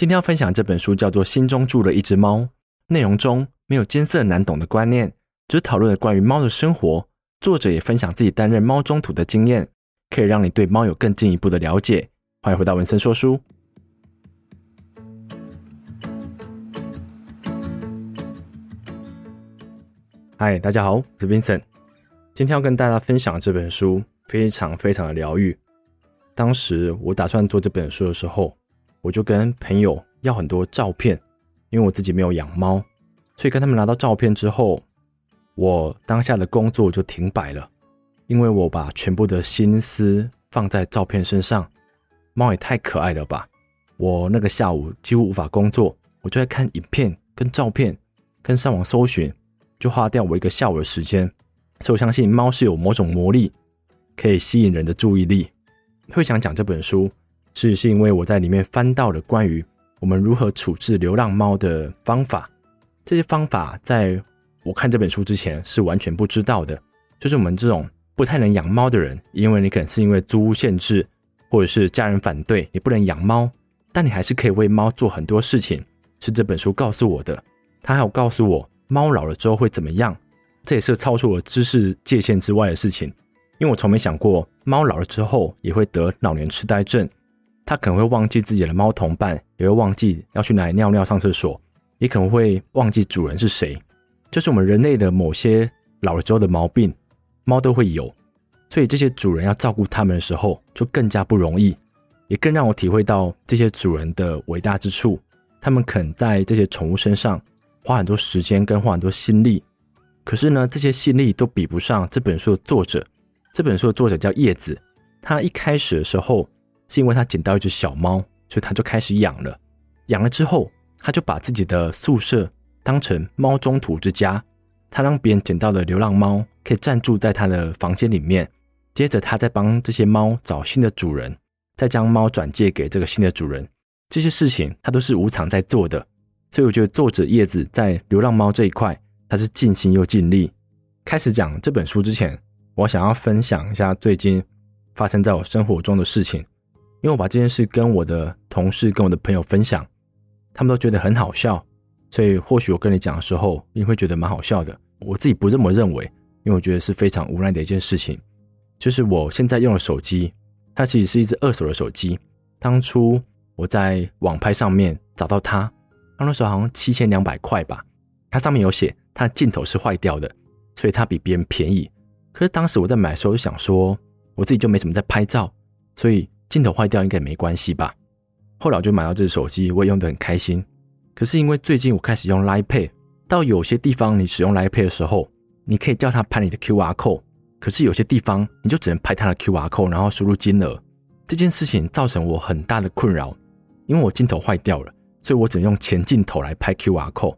今天要分享这本书叫做《心中住了一只猫》，内容中没有艰涩难懂的观念，只讨论了关于猫的生活。作者也分享自己担任猫中途的经验，可以让你对猫有更进一步的了解。欢迎回到文森说书。嗨，大家好，我是 Vincent。今天要跟大家分享这本书，非常非常的疗愈。当时我打算做这本书的时候，我就跟朋友要很多照片，因为我自己没有养猫，所以跟他们拿到照片之后，我当下的工作就停摆了，因为我把全部的心思放在照片身上。猫也太可爱了吧！我那个下午几乎无法工作，我就在看影片、跟照片、跟上网搜寻。就花掉我一个下午的时间，所以我相信猫是有某种魔力，可以吸引人的注意力。会想讲这本书，是是因为我在里面翻到了关于我们如何处置流浪猫的方法。这些方法在我看这本书之前是完全不知道的。就是我们这种不太能养猫的人，因为你可能是因为租屋限制，或者是家人反对，你不能养猫，但你还是可以为猫做很多事情。是这本书告诉我的，他还有告诉我。猫老了之后会怎么样？这也是超出了知识界限之外的事情，因为我从没想过猫老了之后也会得老年痴呆症。它可能会忘记自己的猫同伴，也会忘记要去哪里尿尿、上厕所，也可能会忘记主人是谁。就是我们人类的某些老了之后的毛病，猫都会有。所以这些主人要照顾它们的时候，就更加不容易，也更让我体会到这些主人的伟大之处。他们肯在这些宠物身上。花很多时间跟花很多心力，可是呢，这些心力都比不上这本书的作者。这本书的作者叫叶子，他一开始的时候是因为他捡到一只小猫，所以他就开始养了。养了之后，他就把自己的宿舍当成猫中途之家，他让别人捡到的流浪猫可以暂住在他的房间里面。接着，他再帮这些猫找新的主人，再将猫转借给这个新的主人。这些事情他都是无偿在做的。所以我觉得作者叶子在流浪猫这一块，他是尽心又尽力。开始讲这本书之前，我想要分享一下最近发生在我生活中的事情，因为我把这件事跟我的同事、跟我的朋友分享，他们都觉得很好笑，所以或许我跟你讲的时候，你会觉得蛮好笑的。我自己不这么认为，因为我觉得是非常无奈的一件事情。就是我现在用的手机，它其实是一只二手的手机，当初我在网拍上面找到它。那时候好像七千两百块吧，它上面有写它的镜头是坏掉的，所以它比别人便宜。可是当时我在买的时候就想说，我自己就没什么在拍照，所以镜头坏掉应该没关系吧。后来我就买到这只手机，我也用得很开心。可是因为最近我开始用 Line Pay，到有些地方你使用 Line Pay 的时候，你可以叫它拍你的 QR Code，可是有些地方你就只能拍它的 QR Code，然后输入金额。这件事情造成我很大的困扰，因为我镜头坏掉了。所以我只能用前镜头来拍 QR code。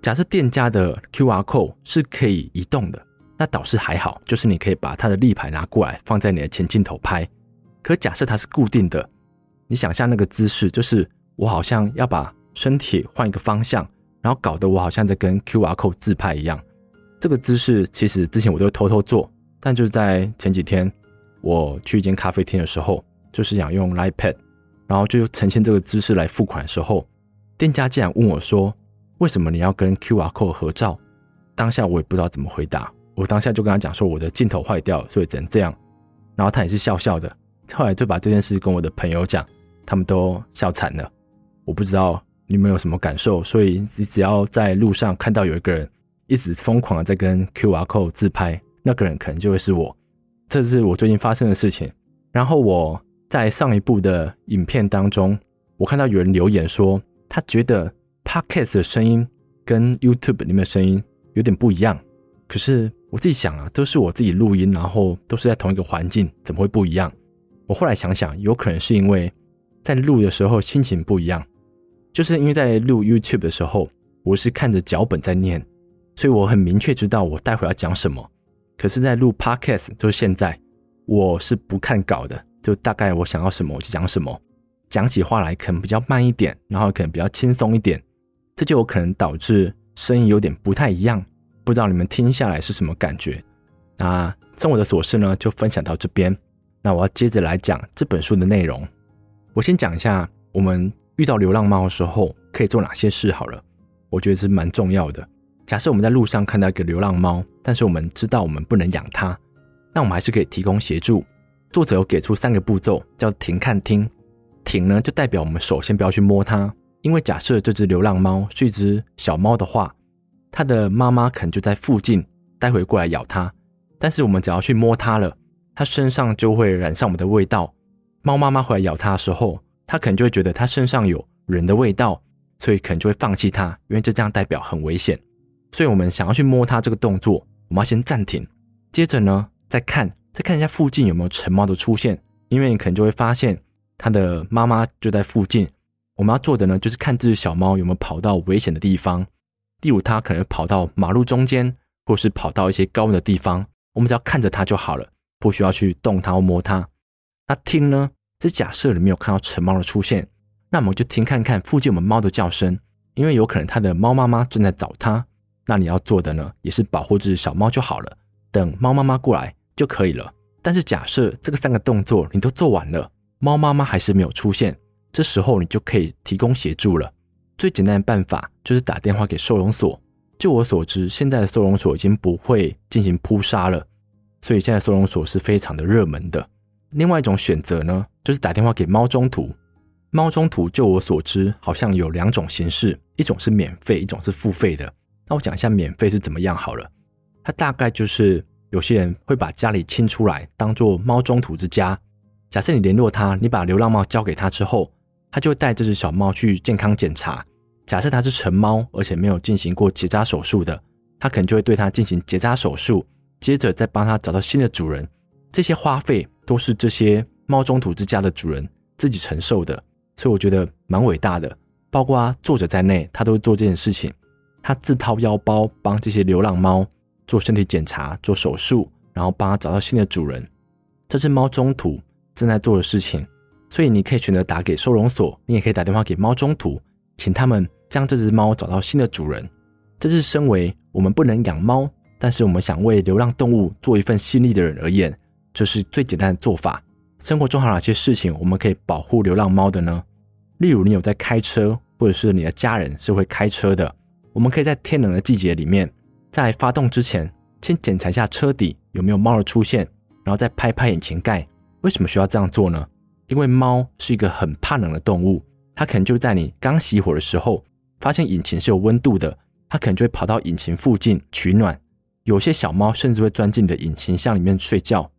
假设店家的 QR code 是可以移动的，那倒是还好，就是你可以把它的立牌拿过来放在你的前镜头拍。可假设它是固定的，你想象那个姿势，就是我好像要把身体换一个方向，然后搞得我好像在跟 QR code 自拍一样。这个姿势其实之前我都会偷偷做，但就是在前几天我去一间咖啡厅的时候，就是想用 iPad，然后就呈现这个姿势来付款的时候。店家竟然问我说：“为什么你要跟 QR code 合照？”当下我也不知道怎么回答。我当下就跟他讲说：“我的镜头坏掉，所以只能这样。”然后他也是笑笑的。后来就把这件事跟我的朋友讲，他们都笑惨了。我不知道你们有什么感受，所以你只要在路上看到有一个人一直疯狂的在跟 QR code 自拍，那个人可能就会是我。这是我最近发生的事情。然后我在上一部的影片当中，我看到有人留言说，他觉得 Podcast 的声音跟 YouTube 里面的声音有点不一样，可是我自己想啊，都是我自己录音，然后都是在同一个环境，怎么会不一样？我后来想想，有可能是因为在录的时候心情不一样，就是因为在录 YouTube 的时候，我是看着脚本在念，所以我很明确知道我待会要讲什么。可是，在录 Podcast 就是现在，我是不看稿的，就大概我想要什么我就讲什么。讲起话来可能比较慢一点，然后可能比较轻松一点，这就有可能导致声音有点不太一样。不知道你们听下来是什么感觉？那生我的琐事呢，就分享到这边。那我要接着来讲这本书的内容。我先讲一下我们遇到流浪猫的时候可以做哪些事好了。我觉得是蛮重要的。假设我们在路上看到一个流浪猫，但是我们知道我们不能养它，那我们还是可以提供协助。作者有给出三个步骤，叫停、看、听。停呢，就代表我们首先不要去摸它，因为假设这只流浪猫是一只小猫的话，它的妈妈可能就在附近，待会过来咬它。但是我们只要去摸它了，它身上就会染上我们的味道。猫妈妈回来咬它的时候，它可能就会觉得它身上有人的味道，所以可能就会放弃它，因为这这样代表很危险。所以我们想要去摸它这个动作，我们要先暂停，接着呢再看，再看一下附近有没有成猫的出现，因为你可能就会发现它的妈妈就在附近。我们要做的呢，就是看这只小猫有没有跑到危险的地方，例如它可能跑到马路中间，或是跑到一些高的地方。我们只要看着它就好了，不需要去动它或摸它。那听呢？这假设你没有看到成猫的出现，那我们就听看看附近有没猫的叫声，因为有可能它的猫妈妈正在找它。那你要做的呢，也是保护这只小猫就好了，等猫妈妈过来就可以了。但是假设这个三个动作你都做完了，猫妈妈还是没有出现，这时候你就可以提供协助了。最简单的办法就是打电话给收容所。就我所知，现在的收容所已经不会进行扑杀了，所以现在收容所是非常的热门的。另外一种选择呢，就是打电话给猫中途。猫中途，就我所知，好像有两种形式，一种是免费，一种是付费的。那我讲一下免费是怎么样好了。它大概就是有些人会把家里清出来，当做猫中途之家。假设你联络他，你把流浪猫交给他之后，他就会带这只小猫去健康检查。假设它是成猫，而且没有进行过结扎手术的，他可能就会对它进行结扎手术，接着再帮它找到新的主人。这些花费都是这些猫中途之家的主人自己承受的，所以我觉得蛮伟大的。包括作者在内，他都会做这件事情，他自掏腰包帮这些流浪猫做身体检查、做手术，然后帮他找到新的主人。这是猫中途正在做的事情，所以你可以选择打给收容所，你也可以打电话给猫中途，请他们。将这只猫找到新的主人，这是身为我们不能养猫，但是我们想为流浪动物做一份心力的人而言，这是最简单的做法。生活中还有哪些事情我们可以保护流浪猫的呢？例如，你有在开车，或者是你的家人是会开车的，我们可以在天冷的季节里面，在发动之前，先检查一下车底有没有猫的出现，然后再拍拍引擎盖。为什么需要这样做呢？因为猫是一个很怕冷的动物，它可能就在你刚熄火的时候。发现引擎是有温度的，它可能就会跑到引擎附近取暖。有些小猫甚至会钻进你的引擎箱里面睡觉。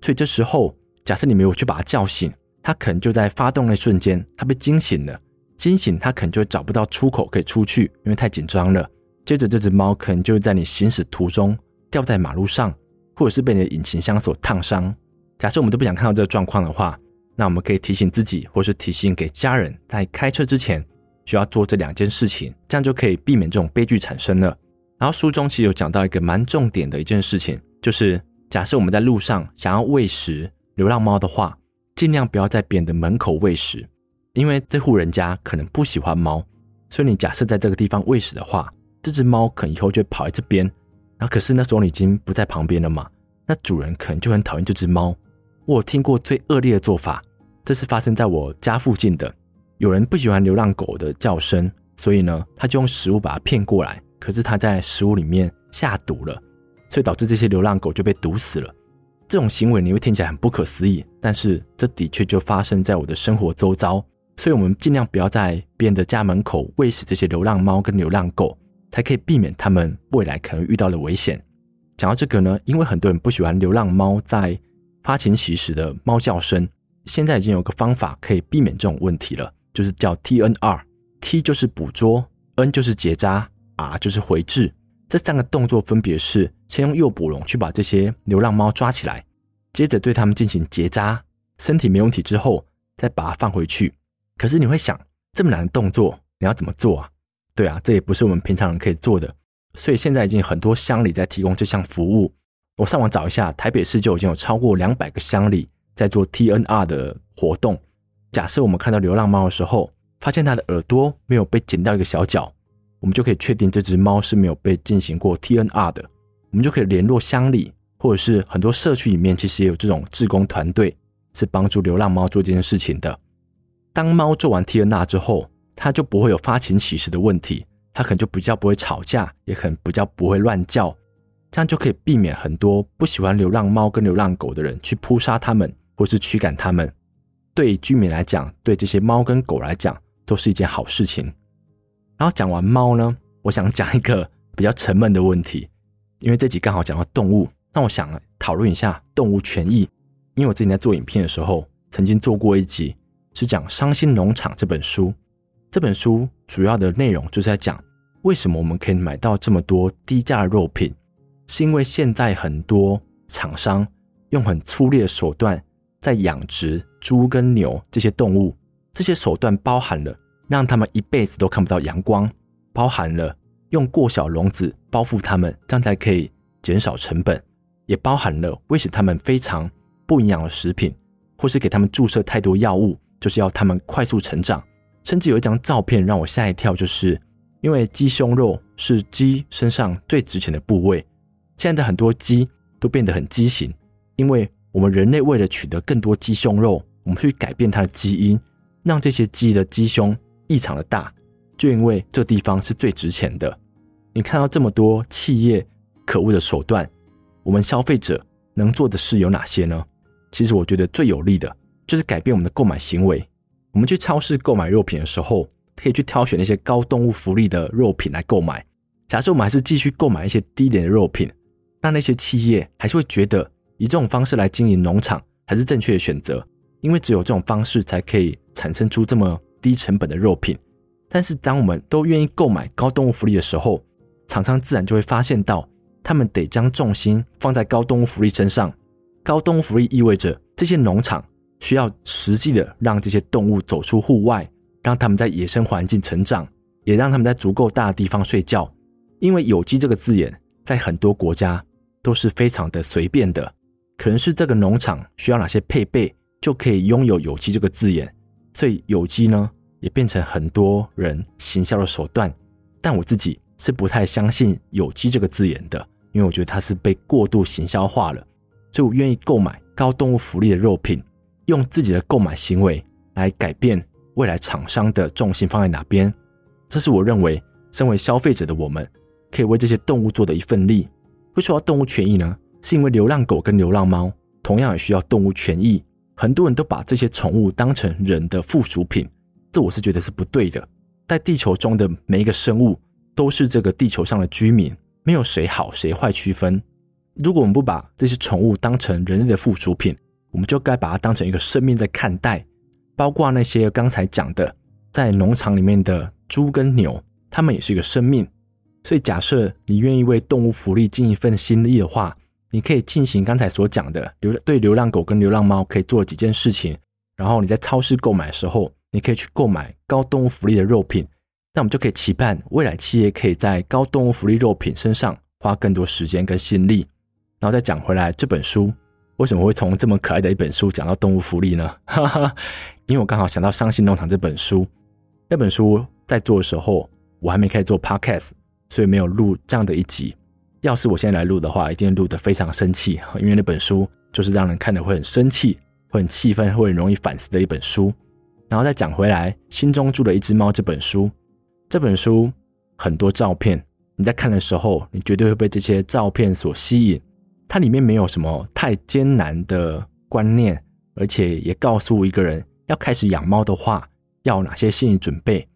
所以这时候，假设你没有去把它叫醒，它可能就在发动那瞬间，它被惊醒了。惊醒，它可能就会找不到出口可以出去，因为太紧张了。接着，这只猫可能就会在你行驶途中掉在马路上，或者是被你的引擎箱所烫伤。假设我们都不想看到这个状况的话，那我们可以提醒自己，或是提醒给家人，在开车之前。需要做这两件事情，这样就可以避免这种悲剧产生了。然后书中其实有讲到一个蛮重点的一件事情，就是假设我们在路上想要喂食流浪猫的话，尽量不要在别人的门口喂食，因为这户人家可能不喜欢猫，所以你假设在这个地方喂食的话，这只猫可能以后就会跑来这边。然后可是那时候你已经不在旁边了嘛，那主人可能就很讨厌这只猫。我听过最恶劣的做法，这是发生在我家附近的。有人不喜欢流浪狗的叫声，所以呢，他就用食物把它骗过来。可是他在食物里面下毒了，所以导致这些流浪狗就被毒死了。这种行为你会听起来很不可思议，但是这的确就发生在我的生活周遭。所以我们尽量不要在别人的家门口喂食这些流浪猫跟流浪狗，才可以避免他们未来可能遇到的危险。讲到这个呢，因为很多人不喜欢流浪猫在发情期时的猫叫声，现在已经有个方法可以避免这种问题了。就是叫 TNR，T 就是捕捉，N 就是结扎，R 就是回滞。这三个动作分别是：先用诱捕笼去把这些流浪猫抓起来，接着对它们进行结扎，身体没问题之后再把它放回去。可是你会想，这么难的动作你要怎么做啊？对啊，这也不是我们平常人可以做的。所以现在已经很多乡里在提供这项服务。我上网找一下，台北市就已经有超过两百个乡里在做 TNR 的活动。假设我们看到流浪猫的时候，发现它的耳朵没有被剪掉一个小角，我们就可以确定这只猫是没有被进行过 TNR 的。我们就可以联络乡里，或者是很多社区里面其实也有这种志工团队，是帮助流浪猫做这件事情的。当猫做完 TNR 之后，它就不会有发情期时的问题，它可能就比较不会吵架，也可能比较不会乱叫，这样就可以避免很多不喜欢流浪猫跟流浪狗的人去扑杀它们或是驱赶它们。对居民来讲，对这些猫跟狗来讲，都是一件好事情。然后讲完猫呢，我想讲一个比较沉闷的问题，因为这集刚好讲到动物，那我想讨论一下动物权益。因为我自己在做影片的时候，曾经做过一集是讲《伤心农场》这本书。这本书主要的内容就是在讲为什么我们可以买到这么多低价肉品，是因为现在很多厂商用很粗劣的手段在养殖猪跟牛这些动物，这些手段包含了让他们一辈子都看不到阳光，包含了用过小笼子包覆他们，这样才可以减少成本，也包含了喂食他们非常不营养的食品，或是给他们注射太多药物，就是要他们快速成长。甚至有一张照片让我吓一跳，就是因为鸡胸肉是鸡身上最值钱的部位，现在的很多鸡都变得很畸形，因为我们人类为了取得更多鸡胸肉，我们去改变它的基因，让这些鸡的鸡胸异常的大，就因为这地方是最值钱的。你看到这么多企业可恶的手段，我们消费者能做的事有哪些呢？其实我觉得最有利的就是改变我们的购买行为。我们去超市购买肉品的时候，可以去挑选那些高动物福利的肉品来购买。假设我们还是继续购买一些低廉的肉品，那那些企业还是会觉得以这种方式来经营农场才是正确的选择，因为只有这种方式才可以产生出这么低成本的肉品。但是当我们都愿意购买高动物福利的时候，厂商自然就会发现到，他们得将重心放在高动物福利身上。高动物福利意味着这些农场需要实际的让这些动物走出户外，让他们在野生环境成长，也让他们在足够大的地方睡觉。因为有机这个字眼在很多国家都是非常的随便的，可能是这个农场需要哪些配备就可以拥有有机这个字眼，所以有机呢也变成很多人行销的手段。但我自己是不太相信有机这个字眼的，因为我觉得它是被过度行销化了。就愿意购买高动物福利的肉品，用自己的购买行为来改变未来厂商的重心放在哪边。这是我认为，身为消费者的我们，可以为这些动物做的一份力。会说到动物权益呢，是因为流浪狗跟流浪猫同样也需要动物权益。很多人都把这些宠物当成人的附属品，这我是觉得是不对的。在地球中的每一个生物都是这个地球上的居民，没有谁好谁坏区分。如果我们不把这些宠物当成人类的附属品，我们就该把它当成一个生命在看待。包括那些刚才讲的，在农场里面的猪跟牛，它们也是一个生命。所以，假设你愿意为动物福利尽一份心力的话，你可以进行刚才所讲的流对流浪狗跟流浪猫可以做几件事情。然后你在超市购买的时候，你可以去购买高动物福利的肉品。那我们就可以期盼未来企业可以在高动物福利肉品身上花更多时间跟心力。然后再讲回来，这本书为什么会从这么可爱的一本书讲到动物福利呢？哈哈，因为我刚好想到《伤心农场》这本书，那本书在做的时候，我还没开始做 podcast，所以没有录这样的一集。要是我现在来录的话，一定录得非常生气，因为那本书就是让人看得会很生气、会很气愤、会很容易反思的一本书。然后再讲回来，《心中住了一只猫》这本书，这本书很多照片，你在看的时候，你绝对会被这些照片所吸引。它里面没有什么太艰难的观念，而且也告诉一个人要开始养猫的话，要哪些心理准备。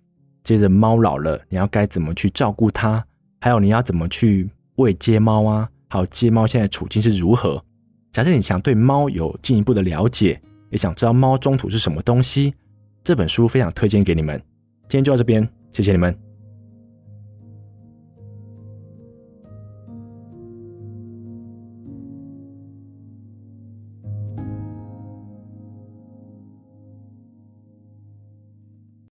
接着猫老了，你要该怎么去照顾它，还有你要怎么去喂接猫啊，还有接猫现在处境是如何。假设你想对猫有进一步的了解，也想知道猫中途是什么东西，这本书非常推荐给你们。今天就到这边，谢谢你们。